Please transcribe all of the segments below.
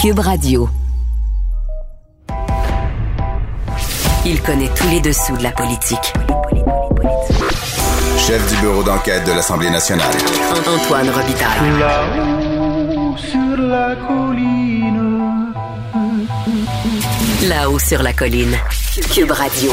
Cube Radio. Il connaît tous les dessous de la politique. Chef du bureau d'enquête de l'Assemblée nationale. Antoine Robitaille. Là-haut sur la colline. Là-haut sur la colline. Cube Radio.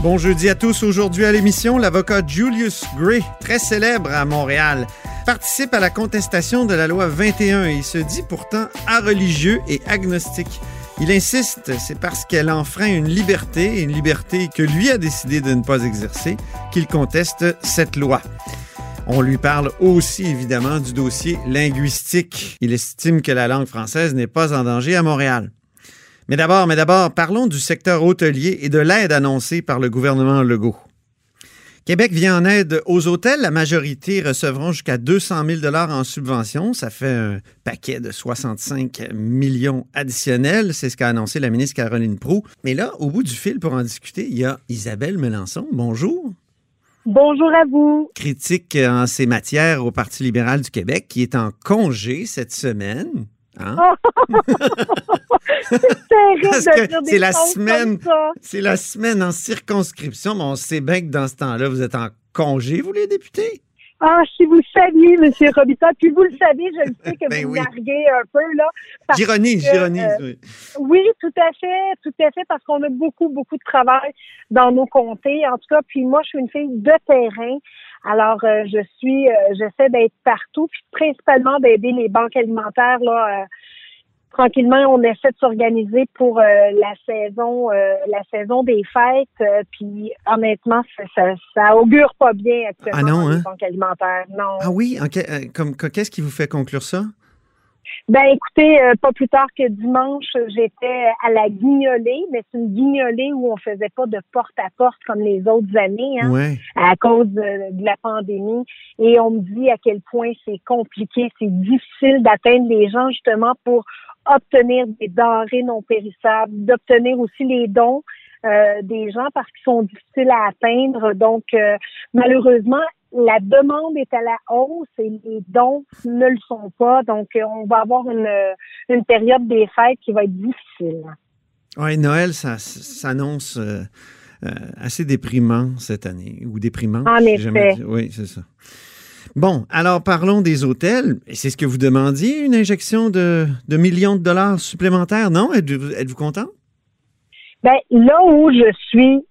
Bon jeudi à tous. Aujourd'hui à l'émission, l'avocat Julius Gray, très célèbre à Montréal, participe à la contestation de la loi 21 et il se dit pourtant religieux et agnostique. Il insiste, c'est parce qu'elle enfreint une liberté, une liberté que lui a décidé de ne pas exercer, qu'il conteste cette loi. On lui parle aussi évidemment du dossier linguistique. Il estime que la langue française n'est pas en danger à Montréal. Mais d'abord, mais d'abord, parlons du secteur hôtelier et de l'aide annoncée par le gouvernement Legault. Québec vient en aide aux hôtels. La majorité recevront jusqu'à 200 000 en subvention. Ça fait un paquet de 65 millions additionnels. C'est ce qu'a annoncé la ministre Caroline Proux. Mais là, au bout du fil pour en discuter, il y a Isabelle Melançon. Bonjour. Bonjour à vous. Critique en ces matières au Parti libéral du Québec qui est en congé cette semaine. Hein? c'est terrible Parce de que dire des c'est la choses semaine- comme ça. C'est la semaine en circonscription, mais on sait bien que dans ce temps-là, vous êtes en congé, vous les députés? Ah, si vous saviez, M. Robita, puis vous le savez, je le sais que Ben vous oui. narguez un peu, là. J'ironise, j'ironise. euh, oui. Oui, tout à fait, tout à fait, parce qu'on a beaucoup, beaucoup de travail dans nos comtés. En tout cas, puis moi, je suis une fille de terrain. Alors, euh, je suis, euh, j'essaie d'être partout, puis principalement d'aider les banques alimentaires, là. euh, tranquillement, on essaie de s'organiser pour la saison, la saison des fêtes. puis honnêtement, ça, ça, ça augure pas bien actuellement Ah non, dans les hein? banques alimentaires. Non. Ah oui, comme, que- qu'est-ce qui vous fait conclure ça? Ben écoutez, euh, pas plus tard que dimanche, j'étais à la guignolée, mais c'est une guignolée où on faisait pas de porte à porte comme les autres années, hein, Ouais. à cause de, de la pandémie. Et on me dit à quel point c'est compliqué, c'est difficile d'atteindre les gens justement pour obtenir des denrées non périssables, d'obtenir aussi les dons. euh, des gens parce qu'ils sont difficiles à atteindre. Donc, euh, malheureusement, la demande est à la hausse et les dons ne le sont pas. Donc, euh, on va avoir une, euh, une période des fêtes qui va être difficile. Ouais, Noël, ça s'annonce euh, euh, assez déprimant cette année, ou déprimant. En jamais effet. dire. Oui, c'est ça. Bon, alors parlons des hôtels. C'est ce que vous demandiez, une injection de, de millions de dollars supplémentaires, non? Êtes-vous content? Ben, là où je suis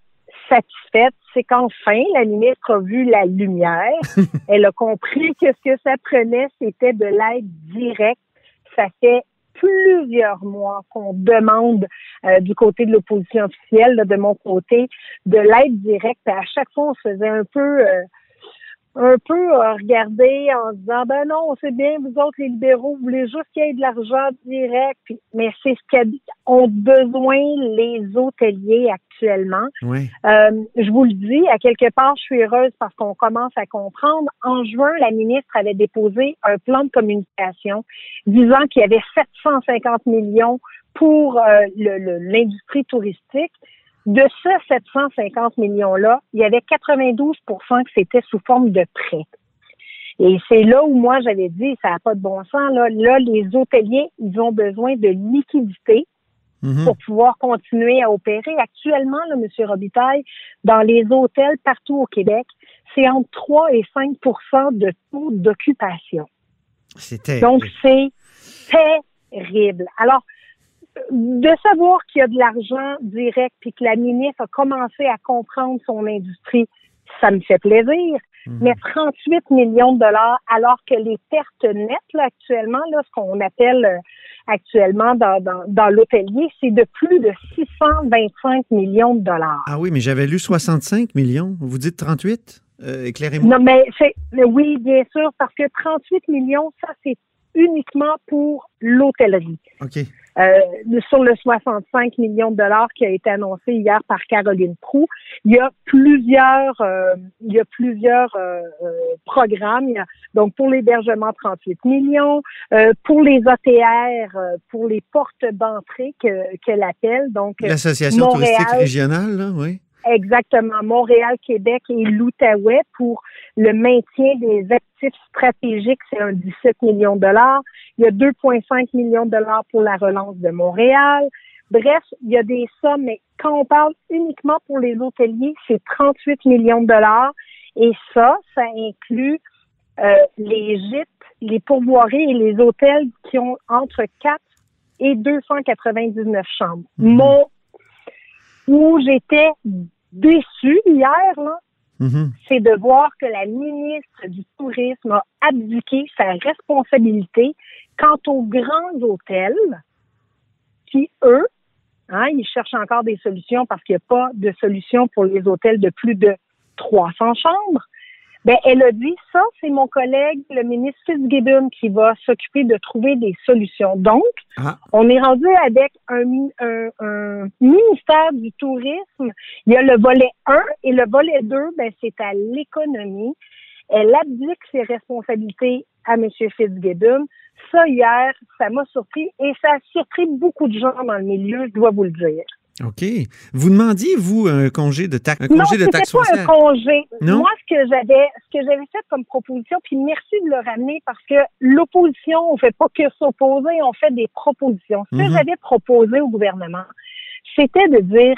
satisfaite, c'est qu'enfin, la ministre a vu la lumière. Elle a compris que ce que ça prenait, c'était de l'aide directe. Ça fait plusieurs mois qu'on demande euh, du côté de l'opposition officielle, là, de mon côté, de l'aide directe. À chaque fois, on se faisait un peu euh, un peu euh, regarder en se disant ben non, on sait bien, vous autres les libéraux, vous voulez juste qu'il y ait de l'argent direct, Puis- mais c'est ce qu'ont besoin les hôteliers actuellement. Oui. Euh, je vous le dis, à quelque part, je suis heureuse parce qu'on commence à comprendre. En juin, la ministre avait déposé un plan de communication disant qu'il y avait 750 millions pour euh, l'industrie touristique. De ce 750 millions-là, il y avait 92% que c'était sous forme de prêt. Et c'est là où moi j'avais dit, ça n'a pas de bon sens. Là, là, les hôteliers, ils ont besoin de liquidité Mhm. pour pouvoir continuer à opérer. Actuellement, là, M. Robitaille, dans les hôtels partout au Québec, c'est entre 3 et 5% de taux d'occupation. C'était. Donc, c'est terrible. Alors, de savoir qu'il y a de l'argent direct puis que la ministre a commencé à comprendre son industrie, ça me fait plaisir. Mais 38 millions de dollars, alors que les pertes nettes là, actuellement, là, ce qu'on appelle euh, actuellement dans, dans, dans l'hôtelier, c'est de plus de 625 millions de dollars. Ah oui, mais j'avais lu 65 millions. Vous dites 38? Euh, Éclairez-moi. Non, mais c'est mais oui, bien sûr, parce que 38 millions, ça, c'est uniquement pour l'hôtellerie. OK. Euh, sur le 65 millions de dollars qui a été annoncé hier par Caroline Proux, il y a plusieurs, euh, il y a plusieurs euh, euh, programmes. Il y a, donc pour l'hébergement 38 millions, euh, pour les OTR, euh, pour les portes d'entrée que qu'elle appelle. Donc L'association touristique régionale, là, oui. Exactement. Montréal, Québec et l'Outaouais pour le maintien des actifs stratégiques, c'est un 17 millions de dollars. Il y a 2,5 millions de dollars pour la relance de Montréal. Bref, il y a des sommes, mais quand on parle uniquement pour les hôteliers, c'est 38 millions de dollars. Et ça, ça inclut euh, les gîtes, les pourvoiries et les hôtels qui ont entre 4 et 299 chambres. Mhm. Mon où j'étais déçue hier, là, Mhm. c'est de voir que la ministre du Tourisme a abdiqué sa responsabilité quant aux grands hôtels qui, eux, hein, ils cherchent encore des solutions parce qu'il n'y a pas de solution pour les hôtels de plus de 300 chambres. Ben, elle a dit, ça, c'est mon collègue, le ministre Fitzgibbon, qui va s'occuper de trouver des solutions. Donc, Ah. on est rendu avec un, un- un ministère du tourisme. Il y a le volet 1 et le volet 2, ben, c'est à l'économie. Elle abdique ses responsabilités à M. Fitzgibbon. Ça, hier, ça m'a surpris et ça a surpris beaucoup de gens dans le milieu, je dois vous le dire. OK. Vous demandiez, vous, un congé de taxe, un non, congé de c'était taxe pas un congé. Non? Moi, ce que j'avais, ce que j'avais fait comme proposition, puis merci de le ramener parce que l'opposition, on fait pas que s'opposer, on fait des propositions. Ce que Mhm. j'avais proposé au gouvernement, c'était de dire,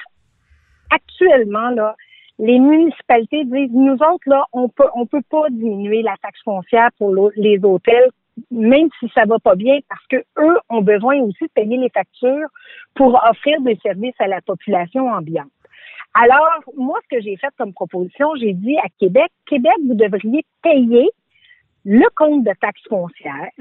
actuellement, là, les municipalités disent, nous autres, là, on peut, on peut pas diminuer la taxe foncière pour les hôtels, même si ça va pas bien, parce que eux ont besoin aussi de payer les factures pour offrir des services à la population ambiante. Alors, moi, ce que j'ai fait comme proposition, j'ai dit à Québec, Québec, vous devriez payer le compte de taxe foncière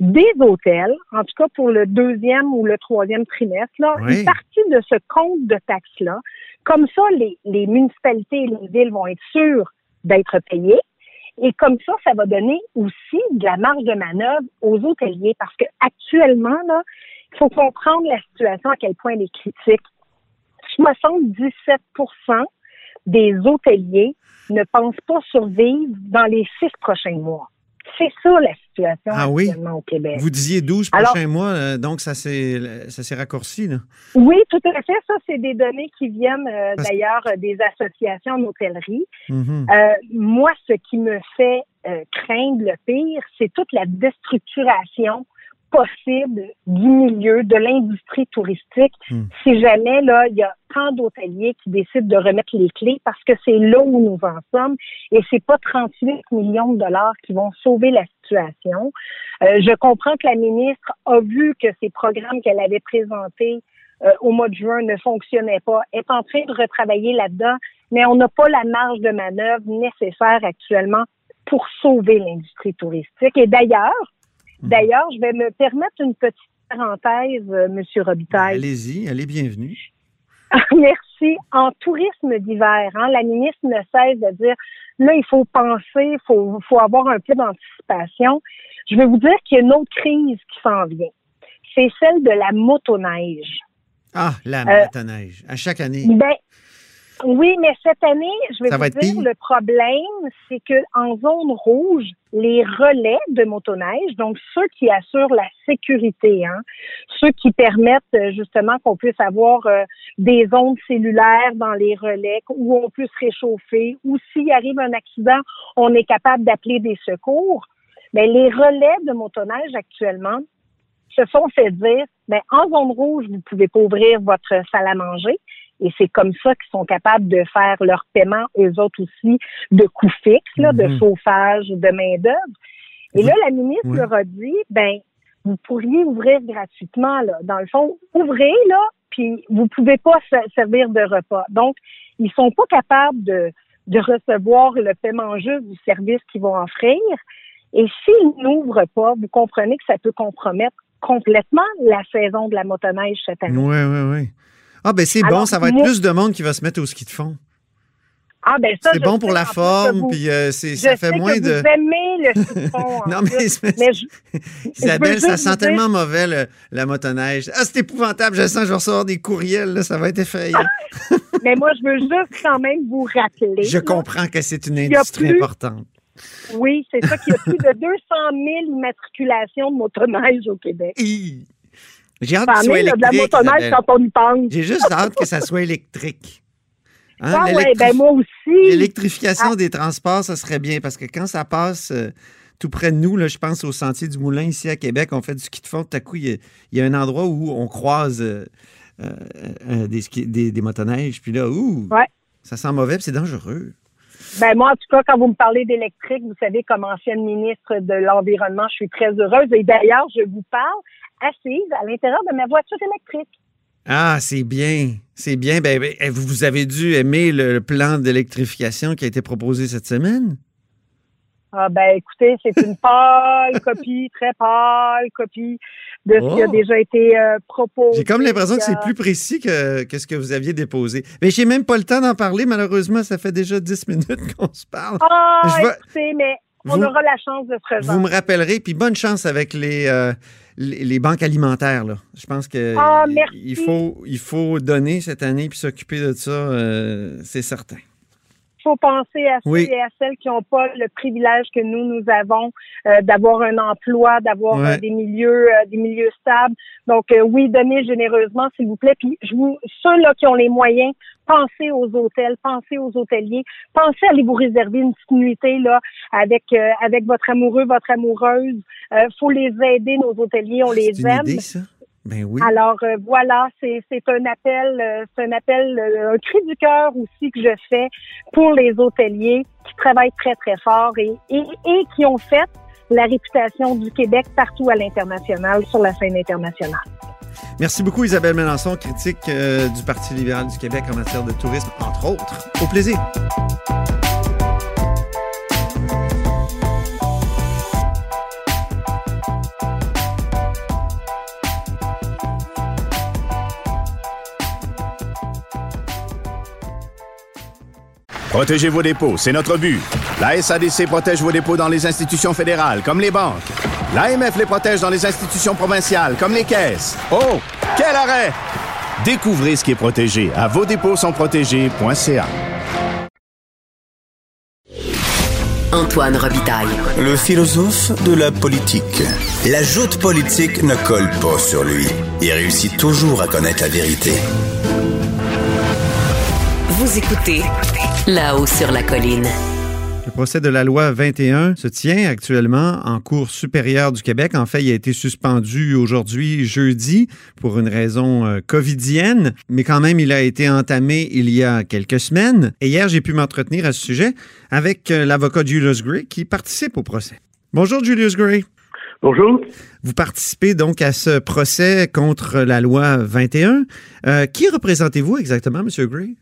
des hôtels, en tout cas pour le deuxième ou le troisième trimestre, là, Oui. une partie de ce compte de taxe-là. Comme ça, les, les municipalités et les villes vont être sûres d'être payées. Et comme ça, ça va donner aussi de la marge de manœuvre aux hôteliers parce que actuellement, il faut comprendre la situation à quel point elle est critique. 77% des hôteliers ne pensent pas survivre dans les six prochains mois. C'est ça la situation Ah oui? actuellement au Québec. Vous disiez 12 Alors- prochains mois, euh, donc ça s'est ça s'est raccourci, là. Oui, tout à fait. Ça, c'est des données qui viennent euh, Parce- d'ailleurs euh, des associations d'hôtellerie. Mhm. Euh, moi, ce qui me fait craindre le pire, c'est toute la déstructuration possible du milieu, de l'industrie touristique, Hmm. si jamais là il y a tant d'hôteliers qui décident de remettre les clés parce que c'est là où nous en sommes et c'est pas 38 millions de dollars qui vont sauver la situation. Euh, je comprends que la ministre a vu que ces programmes qu'elle avait présentés euh, au mois de juin ne fonctionnaient pas, est en train de retravailler là-dedans, mais on n'a pas la marge de manœuvre nécessaire actuellement pour sauver l'industrie touristique. Et d'ailleurs, d'ailleurs, je vais me permettre une petite parenthèse, euh, Monsieur Robitaille. Allez-y, allez, bienvenue. Merci. En tourisme d'hiver, hein, la ministre ne cesse de dire là, il faut penser, il faut, faut avoir un peu d'anticipation. Je vais vous dire qu'il y a une autre crise qui s'en vient. C'est celle de la motoneige. Ah, la Euh, motoneige. À chaque année. Ben, oui, mais cette année, je vais Ça vous dire, pire? le problème, c'est que en zone rouge, les relais de motoneige, donc ceux qui assurent la sécurité, hein, ceux qui permettent euh, justement qu'on puisse avoir euh, des ondes cellulaires dans les relais où on peut se réchauffer, ou s'il arrive un accident, on est capable d'appeler des secours. Mais les relais de motoneige actuellement se font fait dire, ben, en zone rouge, vous pouvez pas ouvrir votre salle à manger. Et c'est comme ça qu'ils sont capables de faire leur paiement, eux autres aussi, de coûts fixes, là, de Mhm. chauffage, de main-d'œuvre. Et Oui. là, la ministre Oui. leur a dit, ben, vous pourriez ouvrir gratuitement, là. Dans le fond, ouvrez, là, puis vous pouvez pas se- servir de repas. Donc, ils sont pas capables de, de recevoir le paiement juste du service qu'ils vont offrir. Et s'ils n'ouvrent pas, vous comprenez que ça peut compromettre complètement la saison de la motoneige cette année. Oui, oui, oui. Ah, ben c'est bon, ça va être moi- plus de monde qui va se mettre au ski de fond. Ah, ben ça, C'est bon pour la forme, vous- puis euh, c'est- ça fait moins de. Vous aimez le citron. en Non, plus, mais c'est- mais je- Isabelle, ça sent dire- tellement mauvais, le- la motoneige. Ah, c'est épouvantable. Je sens que je vais recevoir des courriels. Là, ça va être effrayant. mais moi, je veux juste quand même vous rappeler. Je là, comprends que c'est une industrie plus- importante. Oui, c'est ça qu'il y a plus de 200 000 immatriculations de motoneige au Québec. J'ai hâte en soit électrique. motoneige Isabelle. quand on y pense. J'ai juste hâte que ça soit électrique. Hein, Ah ouais, ben moi aussi. L'électrification Ah. des transports, ça serait bien parce que quand ça passe euh, tout près de nous, là, je pense au Sentier du Moulin ici à Québec, on fait du ski de fond. Tout à coup, il y a, il y a un endroit où on croise euh, euh, des, ski- des, des motoneiges. Puis là, ouh, Ouais. ça sent mauvais c'est dangereux. Ben moi, en tout cas, quand vous me parlez d'électrique, vous savez, comme ancienne ministre de l'Environnement, je suis très heureuse. Et d'ailleurs, je vous parle assise à l'intérieur de ma voiture électrique. Ah, c'est bien. C'est bien. Ben, ben, eh, vous avez dû aimer le plan d'électrification qui a été proposé cette semaine? Ah ben écoutez, c'est une pâle copie, très pâle copie de ce qui a Oh. déjà été euh, proposé. J'ai comme l'impression que c'est Euh, plus précis que, que ce que vous aviez déposé. Mais j'ai même pas le temps d'en parler, malheureusement. Ça fait déjà 10 minutes qu'on se parle. Ah, Je écoutez, mais on Vous- aura la chance de se. Vous me rappellerez, puis bonne chance avec les, euh, les, les banques alimentaires. Là. Je pense que Ah, il, faut, il faut donner cette année puis s'occuper de ça, euh, c'est certain. Il faut penser à ceux Oui. et à celles qui n'ont pas le privilège que nous, nous avons euh, d'avoir un emploi, d'avoir Ouais. euh, des milieux euh, des milieux stables. Donc, euh, oui, donnez généreusement, s'il vous plaît. Puis, je vous, ceux-là qui ont les moyens, pensez aux hôtels, pensez aux hôteliers, pensez à aller vous réserver une petite nuitée là, avec, euh, avec votre amoureux, votre amoureuse. Euh, faut les aider, nos hôteliers, on les aime. idée, ça? Ben oui. Alors euh, voilà, c'est c'est un appel, euh, c'est un appel, euh, un cri du cœur aussi que je fais pour les hôteliers qui travaillent très très fort et, et, et qui ont fait la réputation du Québec partout à l'international, sur la scène internationale. Merci beaucoup, Isabelle Mélenchon, critique du Parti libéral du Québec en matière de tourisme, entre autres. Au plaisir. Protégez vos dépôts, c'est notre but. La SADC protège vos dépôts dans les institutions fédérales, comme les banques. L'AMF les protège dans les institutions provinciales, comme les caisses. Oh, quel arrêt! Découvrez ce qui est protégé à vos dépôts sont protégés.ca. Antoine Robitaille. Le philosophe de la politique. La joute politique ne colle pas sur lui. Il réussit toujours à connaître la vérité. Vous écoutez là-haut sur la colline. Le procès de la loi 21 se tient actuellement en Cour supérieure du Québec. En fait, il a été suspendu aujourd'hui, jeudi, pour une raison euh, covidienne, mais quand même, il a été entamé il y a quelques semaines. Et hier, j'ai pu m'entretenir à ce sujet avec euh, l'avocat Julius Gray qui participe au procès. Bonjour, Julius Gray. Bonjour. Vous participez donc à ce procès contre la loi 21. Euh, qui représentez-vous exactement, M. Gray?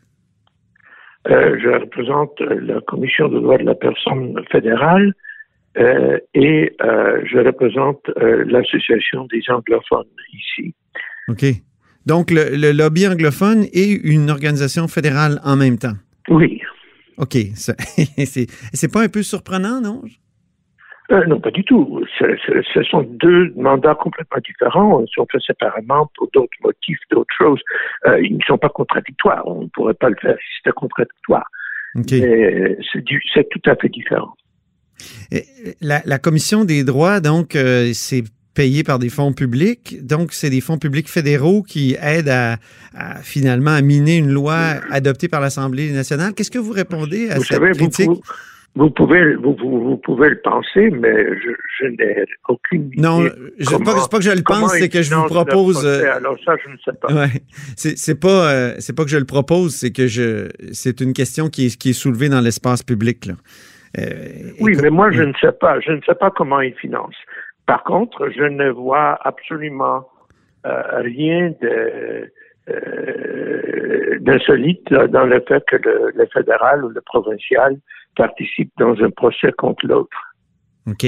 Euh, je représente euh, la Commission des droits de la personne fédérale euh, et euh, je représente l'Association des anglophones ici. OK. Donc, le, le lobby anglophone et une organisation fédérale en même temps? Oui. OK. C'est pas un peu surprenant, non? Euh, non, pas du tout. Ce, sont deux mandats complètement différents. Ils sont faits séparément pour d'autres motifs, d'autres choses. Euh, ils ne sont pas contradictoires. On ne pourrait pas le faire si c'était contradictoire. Mais c'est tout à fait différent. Et La, la Commission des droits, donc, euh, c'est payé par des fonds publics. Donc, c'est des fonds publics fédéraux qui aident à, à, finalement à miner une loi adoptée par l'Assemblée nationale. Qu'est-ce que vous répondez à Vous cette savez, critique? vous, vous pouvez, vous, vous, vous pouvez le penser, mais je, je n'ai aucune idée. Non, je c'est pas, pas que je le pense, c'est que je vous propose. euh, Alors ça, je ne sais pas. Ouais. C'est c'est pas euh, c'est pas que je le propose, c'est que je c'est une question qui est, qui est soulevée dans l'espace public là. Euh, Oui, mais moi, je ne sais pas. Je ne sais pas comment ils financent. Par contre, je ne vois absolument euh, rien de euh, d'insolite là, dans le fait que le, le fédéral ou le provincial participe dans un procès contre l'autre. OK.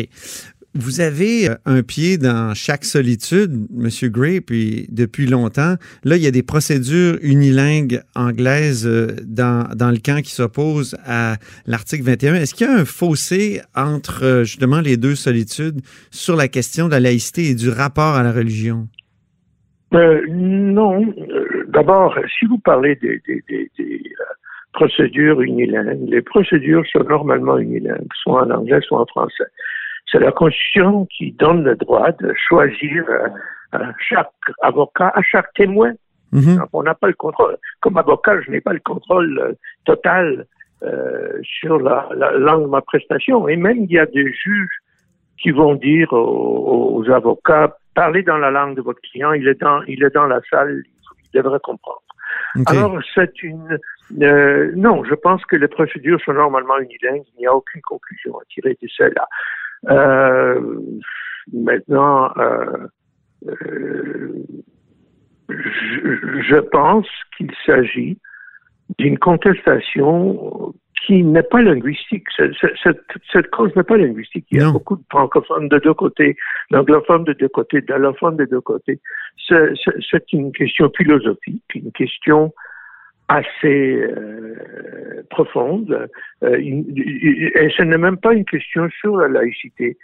Vous avez euh, un pied dans chaque solitude, Monsieur Gray, puis depuis longtemps. Là, il y a des procédures unilingues anglaises euh, dans, dans le camp qui s'opposent à l'article 21. Est-ce qu'il y a un fossé entre euh, justement les deux solitudes sur la question de la laïcité et du rapport à la religion? Euh, non. D'abord, si vous parlez des, des, des, des procédures unilingues, les procédures sont normalement unilingues, soit en anglais, soit en français. C'est la Constitution qui donne le droit de choisir à chaque avocat, à chaque témoin. Mhm. Donc, on n'a pas le contrôle. Comme avocat, je n'ai pas le contrôle euh, total euh, sur la, la langue de ma prestation. Et même, il y a des juges qui vont dire aux, aux avocats, parlez dans la langue de votre client, il est dans, il est dans la salle, il devrait comprendre. Alors, c'est une... euh, non, je pense que les procédures sont normalement unilingues. Il n'y a aucune conclusion à tirer de cela. Euh, maintenant, euh, euh, je pense qu'il s'agit d'une contestation qui n'est pas linguistique. C'est- Cette, cette cause n'est pas linguistique. Il y a Non. beaucoup de francophones de deux côtés, d'anglophones de deux côtés, d'allophones de deux côtés. C'est une question philosophique, une question assez euh, profonde. Euh, une- et ce n'est même pas une question sur la laïcité,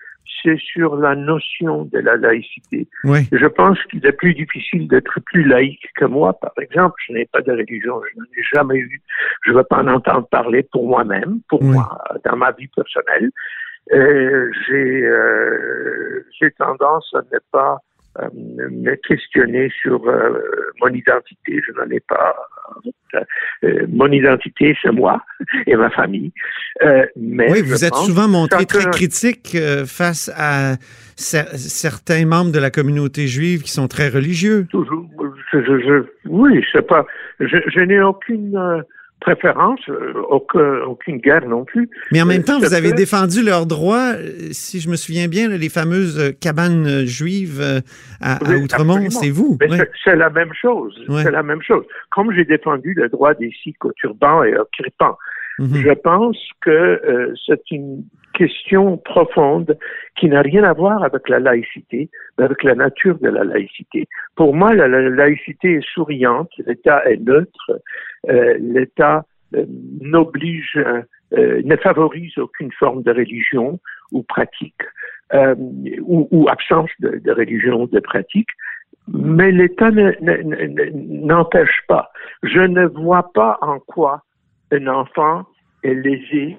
c'est sur la notion de la laïcité. Oui. Je pense qu'il est plus difficile d'être plus laïque que moi, par exemple. Je n'ai pas de religion, je n'en ai jamais eu. Je ne veux pas en entendre parler pour moi-même, pour Oui. moi, dans ma vie personnelle. J'ai euh, tendance à ne pas euh, me questionner sur euh, mon identité. Je n'en ai pas. Euh, mon identité, c'est moi et ma famille. Euh, mais Oui, je vous êtes souvent montré très critique euh, face à cer- certains membres de la communauté juive qui sont très religieux. toujours. Je, je, je- oui, c'est pas. Je, je n'ai aucune préférence, euh, aucun- aucune guerre non plus. Mais en même Euh, temps, vous avez peut- défendu leurs droits, euh, si je me souviens bien, les fameuses euh, cabanes euh, juives euh, à, à Oui, Outremont, c'est vous. Ouais. c'est- la même chose. C'est la même chose. Comme j'ai défendu le droit des Sikhs au turban et au kirpan, Mhm. je pense que euh, c'est une question profonde qui n'a rien à voir avec la laïcité, mais avec la nature de la laïcité. Pour moi, la, la laïcité est souriante, l'État est neutre, euh, l'État euh, n'oblige, euh, ne favorise aucune forme de religion ou pratique, euh, ou, ou absence de, de religion ou de pratique. Mais l'État ne- ne- ne- n'empêche pas. Je ne vois pas en quoi un enfant est lésé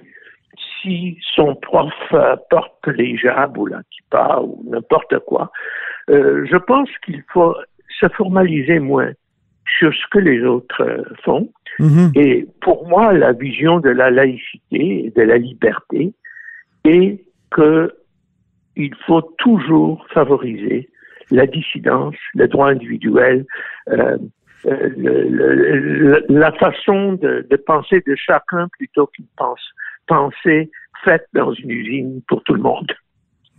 si son prof euh, porte les hijab ou la kippa ou n'importe quoi. Euh, je pense qu'il faut se formaliser moins sur ce que les autres euh, font. Mhm. Et pour moi, la vision de la laïcité et de la liberté est que il faut toujours favoriser la dissidence, le droit individuel, euh, euh, la façon de, penser de chacun plutôt qu'une pensée faite dans une usine pour tout le monde.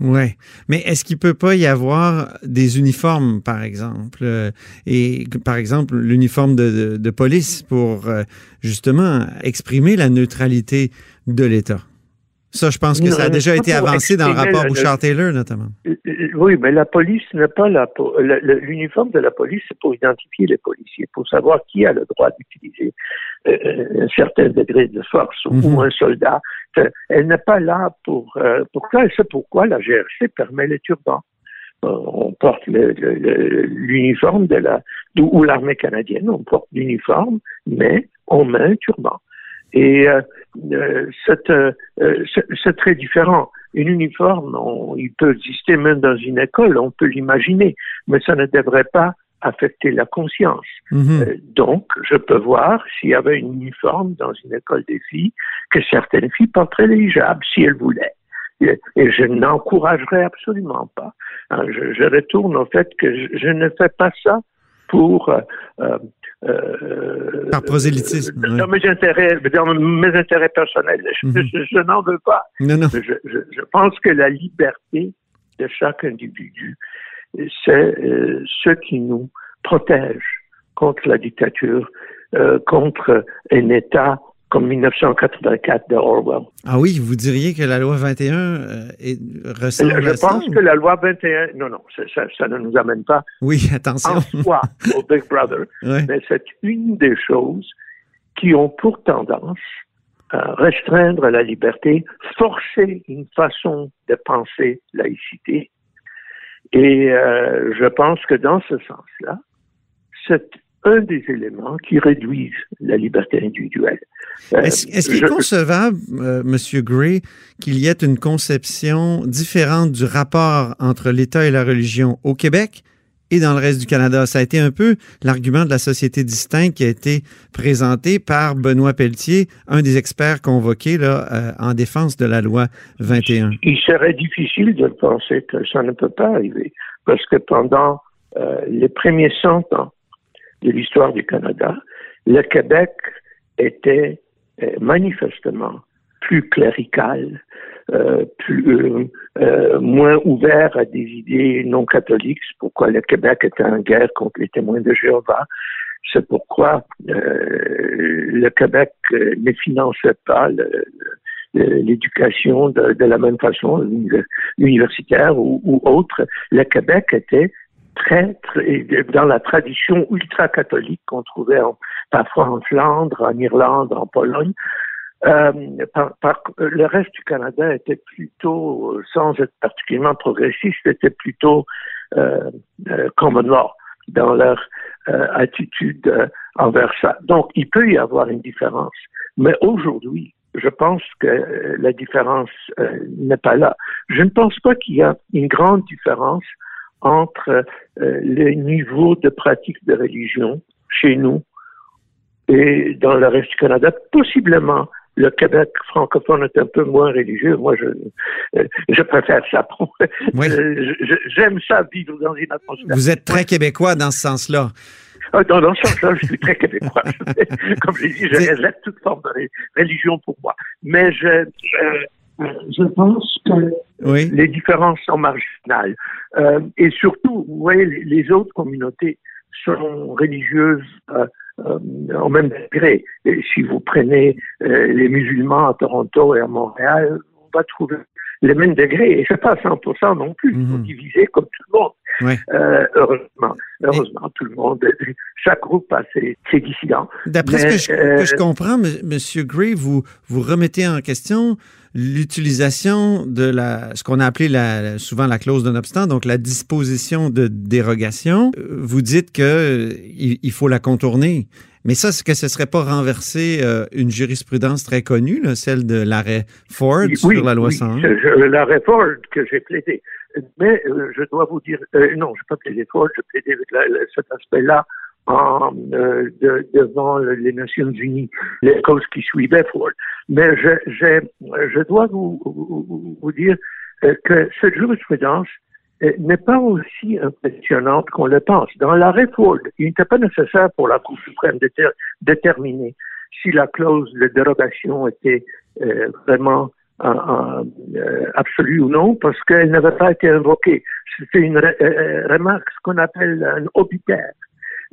Oui. Mais est-ce qu'il peut pas y avoir des uniformes, par exemple, euh, et par exemple l'uniforme de police pour euh, justement exprimer la neutralité de l'État? Ça, je pense que Non, ça a déjà été avancé dans le rapport la- Bouchard-Taylor, notamment. Euh, euh, Oui, mais la police n'est pas le- L'uniforme de la police, c'est pour identifier les policiers, pour savoir qui a le droit d'utiliser euh, un certain degré de force ou, Mhm. ou un soldat. Elle n'est pas là pour. Euh, pour ça, et c'est pourquoi la GRC permet les turbans. Euh, On porte l'uniforme de la ou l'armée canadienne, on porte l'uniforme, mais on met un turban. Et euh, euh, c'est euh, c'est- très différent. Une uniforme, on- il peut exister même dans une école, on peut l'imaginer, mais ça ne devrait pas affecter la conscience. Mhm. Euh, donc, je peux voir s'il y avait une uniforme dans une école des filles, que certaines filles porteraient les hijabs si elles voulaient. Et, et je n'encouragerais absolument pas. Hein, je, je retourne au fait que je, je ne fais pas ça pour euh, euh, euh, Par prosélytisme, dans ouais. mes intérêts, dans mes intérêts personnels. Je, Mhm. je- je n'en veux pas. Non, non. Je, je- je pense que la liberté de chaque individu, c'est euh, ce qui nous protège contre la dictature, euh, contre un État comme 1984 de Orwell. Ah oui, vous diriez que la loi 21 euh, est, ressemble Je à ça? pense que la loi 21, non, non, ça, ça, ça ne nous amène pas Oui, attention. en soi au Big Brother, Ouais. mais c'est une des choses qui ont pour tendance à restreindre la liberté, forcer une façon de penser laïcité. Et euh, je pense que dans ce sens-là, c'est un des éléments qui réduisent la liberté individuelle. Euh, Est-ce qu'il est concevable, euh, Monsieur Gray, qu'il y ait une conception différente du rapport entre l'État et la religion au Québec et dans le reste du Canada? Ça a été un peu l'argument de la société distincte qui a été présenté par Benoît Pelletier, un des experts convoqués là, euh, en défense de la loi 21. il serait difficile de penser que ça ne peut pas arriver, parce que pendant euh, les premiers 100 ans de l'histoire du Canada, le Québec était euh, manifestement plus clérical, euh, plus euh, moins ouvert à des idées non catholiques. C'est pourquoi le Québec était en guerre contre les témoins de Jéhovah. C'est pourquoi le Québec ne finançait pas l'éducation de, la même façon, universitaire ou, ou autre. Le Québec était très, très dans la tradition ultra-catholique qu'on trouvait en- parfois en Flandre, en Irlande, en Pologne. Euh, le reste du Canada était plutôt, euh, sans être particulièrement progressiste, était plutôt euh, euh, common law dans leur attitude envers ça. Donc, il peut y avoir une différence. Mais aujourd'hui, je pense que la différence n'est pas là. Je ne pense pas qu'il y a une grande différence entre euh, le niveau de pratique de religion chez nous et dans le reste du Canada. Possiblement, le Québec francophone est un peu moins religieux. Moi, je, euh, je préfère ça. Oui. Euh, J'aime ça vivre dans une atmosphère. Vous êtes très québécois dans ce sens-là. Ah, Dans, dans ce sens-là, je suis très québécois. Comme je l'ai dit, je rejette toute forme de religion pour moi. Mais je, euh, je pense que Oui. les différences sont marginales. Euh, et surtout, vous voyez, les, autres communautés sont religieuses euh, euh, au même degré. Et si vous prenez euh, les musulmans à Toronto et à Montréal, on va trouver les mêmes degrés. Et c'est pas 100% non plus. Ils sont Mhm. divisés comme tout le monde. Euh, heureusement, heureusement, tout le monde, chaque groupe a ses, ses dissidents. D'après ce que je, euh, que je comprends, M. Gray, vous, vous remettez en question l'utilisation de la, ce qu'on a appelé la, souvent la clause d'un obstant, donc la disposition de dérogation. Euh, Vous dites que euh, il, faut la contourner. Mais ça, est-ce que ce serait pas renverser euh, une jurisprudence très connue, là, celle de l'arrêt Ford sur la loi oui, 101? c'est- je- la réforme que j'ai plaidé. Mais euh, je dois vous dire, euh, non, je n'ai pas plaidé Ford, je plaidé avec la- la- cet aspect-là en, euh, de- devant le- les Nations Unies, les causes qui suivaient Ford. Mais je, j'ai- je dois vous, vous, vous dire euh, que cette jurisprudence euh, n'est pas aussi impressionnante qu'on le pense. Dans l'arrêt Ford, il n'était pas nécessaire pour la Cour suprême de déter- déterminer si la clause de dérogation était euh, vraiment en- en, absolue ou non, parce qu'elle n'avait pas été invoquée. C'était une re- remarque, ce qu'on appelle un obitaire.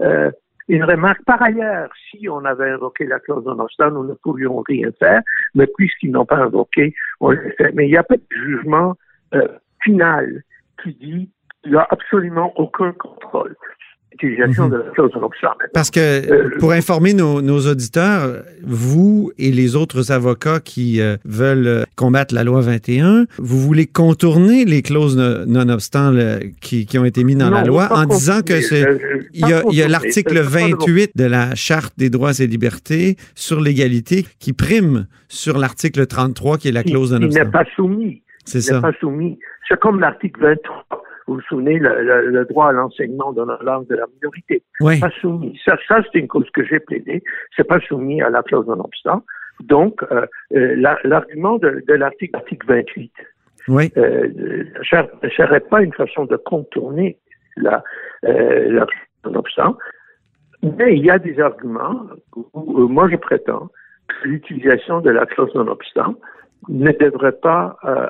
Euh, une remarque par ailleurs, si on avait invoqué la clause non obstant, nous ne pourrions rien faire, mais puisqu'ils n'ont pas invoqué, on le fait. Mais il n'y a pas de jugement euh, final qui dit qu'il n'y a absolument aucun contrôle. Mhm. de la clause. Parce que, Euh, pour informer nos, nos auditeurs, vous et les autres avocats qui euh, veulent euh, combattre la loi 21, vous voulez contourner les clauses no- non-obstant le- qui, qui ont été mises dans la loi en disant que c'est... Il y a, l'article c'est pas le mot. 28 de la Charte des droits et libertés sur l'égalité qui prime sur l'article 33 qui est la clause il, il n'est non-obstant. pas soumis. C'est Il n'est ça. pas soumis. C'est comme l'article 23. Vous vous souvenez, le, le- le droit à l'enseignement dans la langue de la minorité. Oui. Pas soumis. Ça, ça c'est une cause que j'ai plaidée. C'est pas soumis à la clause non-obstant. Donc, euh, euh, la- l'argument de, de l'article article 28 Oui. euh, ne serait pas une façon de contourner la, euh, la clause non-obstant. Mais il y a des arguments où, euh, moi je prétends que l'utilisation de la clause non-obstant ne devrait pas euh,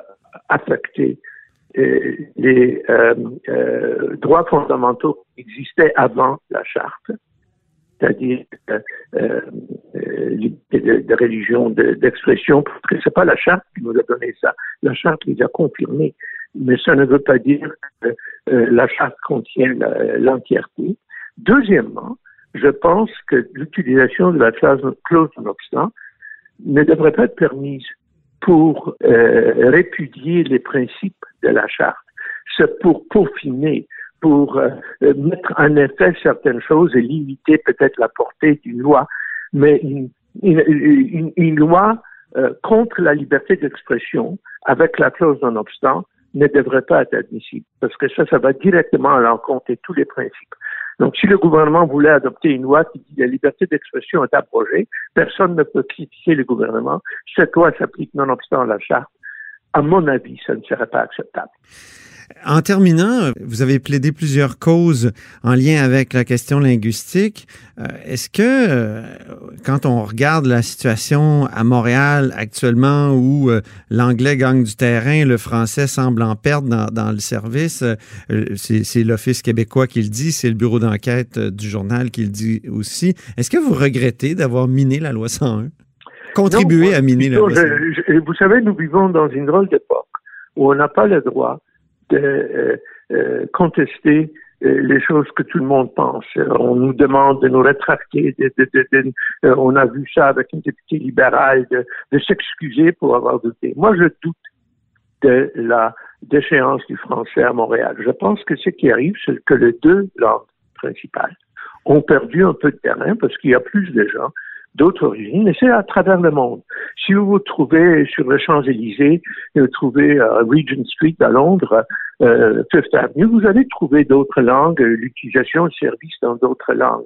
affecter euh, les euh, euh, droits fondamentaux qui existaient avant la charte c'est-à-dire euh, euh, liberté de, de religion, de- d'expression, parce que c'est pas la charte qui nous a donné ça. La charte les a confirmés, mais ça ne veut pas dire que euh, la charte contient l'entièreté. Deuxièmement, je pense que l'utilisation de la clause, clause non-obstant ne devrait pas être permise pour euh, répudier les principes de la charte. C'est pour peaufiner, pour euh, mettre en effet certaines choses et limiter peut-être la portée d'une loi. Mais une, une, une- une loi euh, contre la liberté d'expression avec la clause non-obstant ne devrait pas être admissible parce que ça, ça va directement à l'encontre de tous les principes. Donc, si le gouvernement voulait adopter une loi qui dit la liberté d'expression est abrogée, personne ne peut critiquer le gouvernement. Cette loi s'applique nonobstant la charte. À mon avis, ça ne serait pas acceptable. En terminant, vous avez plaidé plusieurs causes en lien avec la question linguistique. Euh, Est-ce que, euh, quand on regarde la situation à Montréal actuellement où euh, l'anglais gagne du terrain, le français semble en perdre dans, dans le service, c'est l'Office québécois qui le dit, c'est le bureau d'enquête du journal qui le dit aussi. Est-ce que vous regrettez d'avoir miné la loi 101? Contribué Non, à miner la loi 101? je- je- vous savez, nous vivons dans une drôle d'époque où on n'a pas le droit de euh, euh, contester euh, les choses que tout le monde pense. On nous demande de nous rétracter. on a vu ça avec une députée libérale, de s'excuser pour avoir douté. Moi, je doute de la déchéance du français à Montréal. Je pense que ce qui arrive, c'est que les deux langues principales ont perdu un peu de terrain parce qu'il y a plus de gens d'autres origines, et c'est à travers le monde. Si vous vous trouvez sur les Champs-Élysées, vous trouvez euh, Regent Street à Londres, euh, Fifth Avenue, vous allez trouver d'autres langues, euh, l'utilisation de services dans d'autres langues.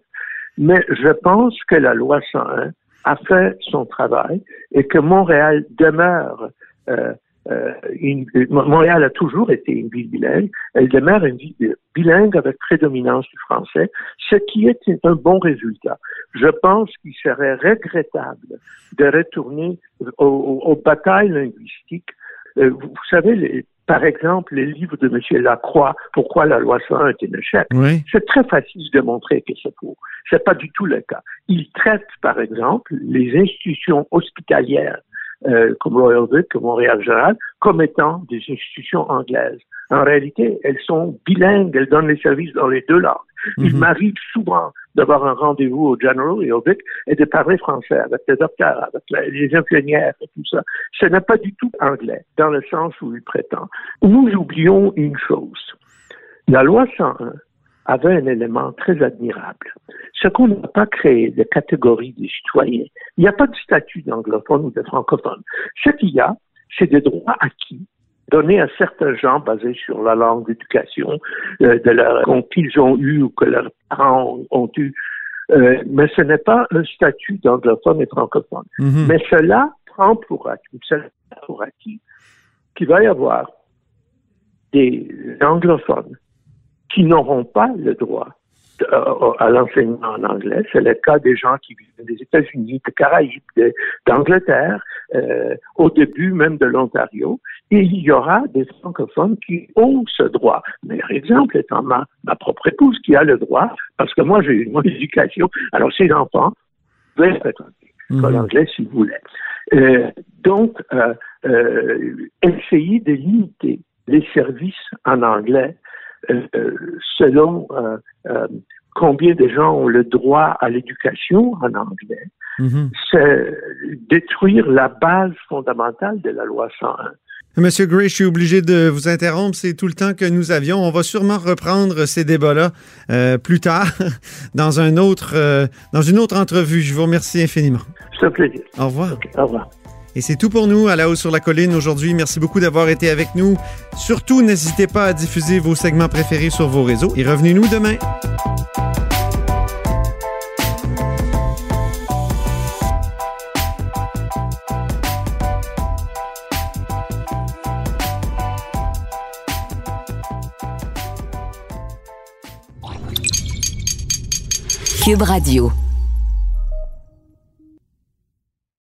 Mais je pense que la loi 101 a fait son travail et que Montréal demeure euh, euh, une- Montréal a toujours été une ville bilingue. Elle demeure une ville bilingue avec prédominance du français, ce qui est un bon résultat. Je pense qu'il serait regrettable de retourner aux, aux- aux batailles linguistiques. Euh, vous, vous savez, les- par exemple, les livres de M. Lacroix, Pourquoi la loi 101 est un échec, Oui. c'est très facile de montrer que c'est faux. C'est pas du tout le cas. Il traite, par exemple, les institutions hospitalières euh, comme Royal Vic, comme Montréal Général, comme étant des institutions anglaises. En réalité, elles sont bilingues, elles donnent les services dans les deux langues. Il Mhm. m'arrive souvent d'avoir un rendez-vous au General et au Vic et de parler français avec les docteurs, avec les infirmières et tout ça. Ce n'est pas du tout anglais, dans le sens où il prétend. Nous oublions une chose. La loi 101 avait un élément très admirable. Ce qu'on n'a pas créé de catégorie de citoyens. Il n'y a pas de statut d'anglophone ou de francophone. Ce qu'il y a, c'est des droits acquis donnés à certains gens basés sur la langue d'éducation euh, de leur qu'ils ont eu ou que leurs parents ont, ont eu. Euh, mais ce n'est pas un statut d'anglophone et francophone. Mhm. Mais cela prend pour acquis, cela prend pour acquis qu'il va y avoir des anglophones qui n'auront pas le droit de- euh, à l'enseignement en anglais. C'est le cas des gens qui vivent des États-Unis, de Caraïbes, d'Angleterre, euh, au début même de l'Ontario. Et il y aura des francophones qui ont ce droit. Le meilleur exemple étant ma, ma propre épouse qui a le droit, parce que moi j'ai eu mon éducation. Alors ses enfants peuvent fréquenter l'école Mhm. anglaise s'ils voulaient. Euh, donc, euh, euh, essayer de limiter les services en anglais euh, euh, selon euh, euh, combien de gens ont le droit à l'éducation en anglais, Mhm. c'est détruire la base fondamentale de la loi 101. Monsieur Gray, je suis obligé de vous interrompre. C'est tout le temps que nous avions. On va sûrement reprendre ces débats-là euh, plus tard dans un autre, euh, dans une autre entrevue. Je vous remercie infiniment. C'est un plaisir. Au revoir. Au revoir. Et c'est tout pour nous à la hausse sur la colline aujourd'hui. Merci beaucoup d'avoir été avec nous. Surtout, n'hésitez pas à diffuser vos segments préférés sur vos réseaux et revenez-nous demain. Cube Radio.